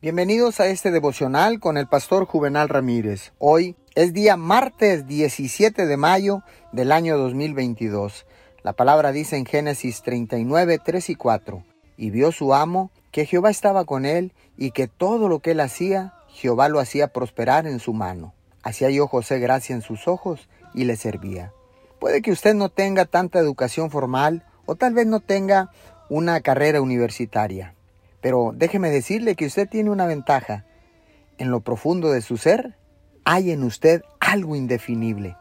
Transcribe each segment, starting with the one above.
Bienvenidos a este devocional con el pastor Juvenal Ramírez. Hoy es día martes 17 de mayo del año 2022. La palabra dice en Génesis 39, 3 y 4. Y vio su amo que Jehová estaba con él y que todo lo que él hacía, Jehová lo hacía prosperar en su mano. Hacía yo José gracia en sus ojos y le servía. Puede que usted no tenga tanta educación formal o tal vez no tenga una carrera universitaria. Pero déjeme decirle que usted tiene una ventaja. En lo profundo de su ser hay en usted algo indefinible.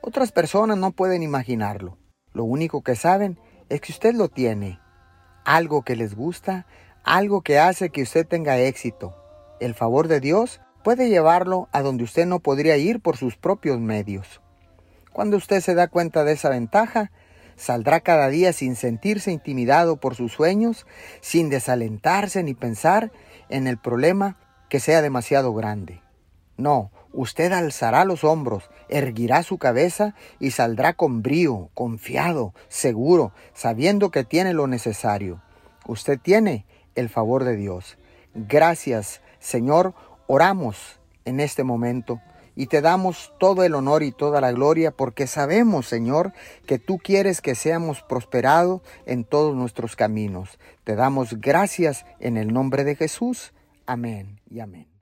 Otras personas no pueden imaginarlo. Lo único que saben es que usted lo tiene. Algo que les gusta, algo que hace que usted tenga éxito. El favor de Dios puede llevarlo a donde usted no podría ir por sus propios medios. Cuando usted se da cuenta de esa ventaja, Saldrá cada día sin sentirse intimidado por sus sueños, sin desalentarse ni pensar en el problema que sea demasiado grande. No, usted alzará los hombros, erguirá su cabeza y saldrá con brío, confiado, seguro, sabiendo que tiene lo necesario. Usted tiene el favor de Dios. Gracias, Señor, oramos en este momento y te damos todo el honor y toda la gloria porque sabemos, Señor, que tú quieres que seamos prosperados en todos nuestros caminos. Te damos gracias en el nombre de Jesús. Amén y amén.